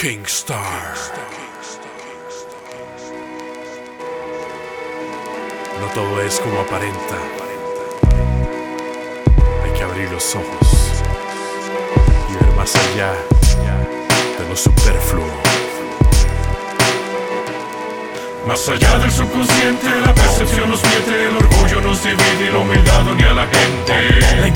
Kingstar. No todo es como aparenta. Hay que abrir los ojos y ver más allá de lo superfluo. Más allá del subconsciente, la percepción nos miente, el orgullo nos divide y la humildad ni a la gente.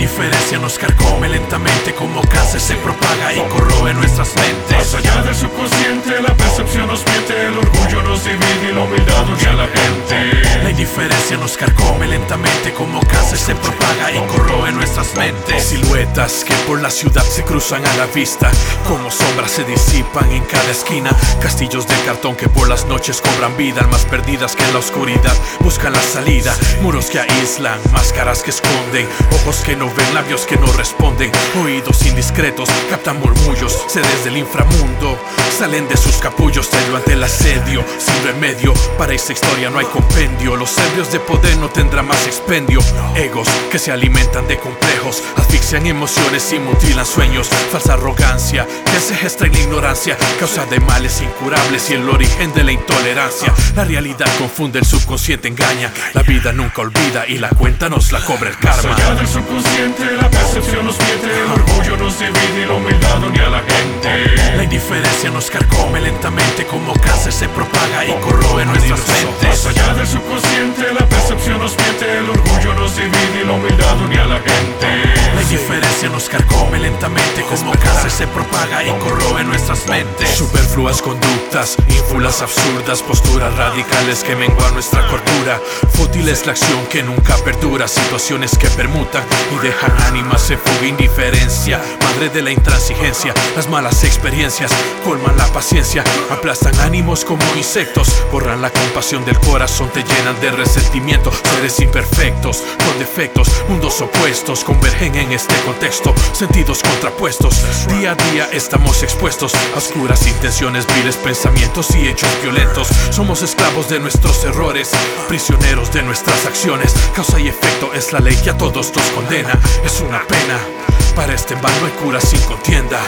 La indiferencia nos carcome lentamente como cáncer se propaga y corroe nuestras mentes. Más allá del subconsciente, la percepción nos miente, el orgullo nos divide y la humildad ni a la gente. La indiferencia nos carcome lentamente como cáncer se propaga y corroe nuestras mentes. Siluetas que por la ciudad se cruzan a la vista, como sombras se disipan en cada esquina. Castillos de cartón que por las noches cobran vida. Almas perdidas que en la oscuridad buscan la salida, muros que aíslan, máscaras que esconden, ojos que no ven, labios que no responden, oídos indiscretos captan murmullos, sedes del inframundo, salen de sus capullos, tenlo ante el asedio, sin remedio, para esta historia no hay compendio, los serbios de poder no tendrán más expendio, egos que se alimentan de complejos, asfixian emociones y mutilan sueños, falsa arrogancia que se gesta en la ignorancia, causa de males incurables y el origen de la intolerancia. La realidad confunde, el subconsciente engaña. La vida nunca olvida y la cuenta nos la cobra el karma. Más allá del subconsciente, la percepción nos miente, el orgullo nos divide y la humildad ni a la gente. La indiferencia nos carcome lentamente como cáncer se propaga y corroe nuestras mentes. Más allá del subconsciente, la percepción indiferencia nos carcome lentamente como se propaga y corroe nuestras mentes. Superfluas conductas, ínfulas absurdas, posturas radicales que menguan nuestra cordura. Fútil es la acción que nunca perdura, situaciones que permutan y dejan ánimas en fuga indiferencia. Madre de la intransigencia, las malas experiencias colman la paciencia, aplastan ánimos como insectos, borran la compasión del corazón, te llenan de resentimiento. Seres imperfectos, con defectos, mundos opuestos convergen en este contexto, sentidos contrapuestos. Día a día estamos expuestos a oscuras intenciones, viles pensamientos y hechos violentos. Somos esclavos de nuestros errores, prisioneros de nuestras acciones. Causa y efecto es la ley que a todos nos condena. Es una pena, para este mal no hay cura sin contienda.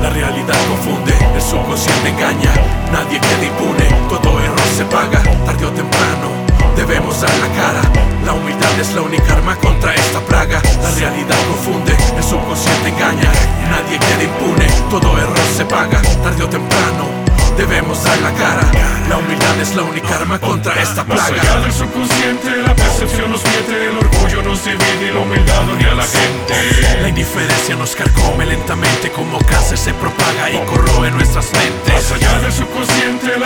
La realidad confunde, el subconsciente engaña. Nadie queda impune, todo error se paga, tarde o temprano. Debemos dar la cara. La humildad es la única arma contra esta plaga. La realidad confunde, el subconsciente engaña. Nadie queda impune, todo error se paga, tarde o temprano. Debemos dar la cara. La humildad es la única arma contra esta Más allá plaga. del subconsciente, la percepción nos miente, el orgullo nos divide y la humildad ni a la gente. La indiferencia nos carcome lentamente como cáncer se propaga y corroe nuestras mentes. Más allá del subconsciente,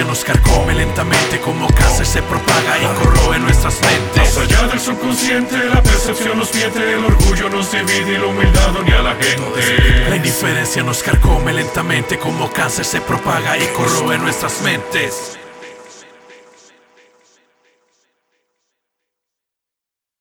indiferencia nos carcome lentamente como cáncer se propaga y corroe nuestras mentes. Más allá del subconsciente, la percepción nos miente, el orgullo nos divide y la humildad ni a la La gente. indiferencia nos carcome lentamente como cáncer se propaga y corroe nuestras mentes.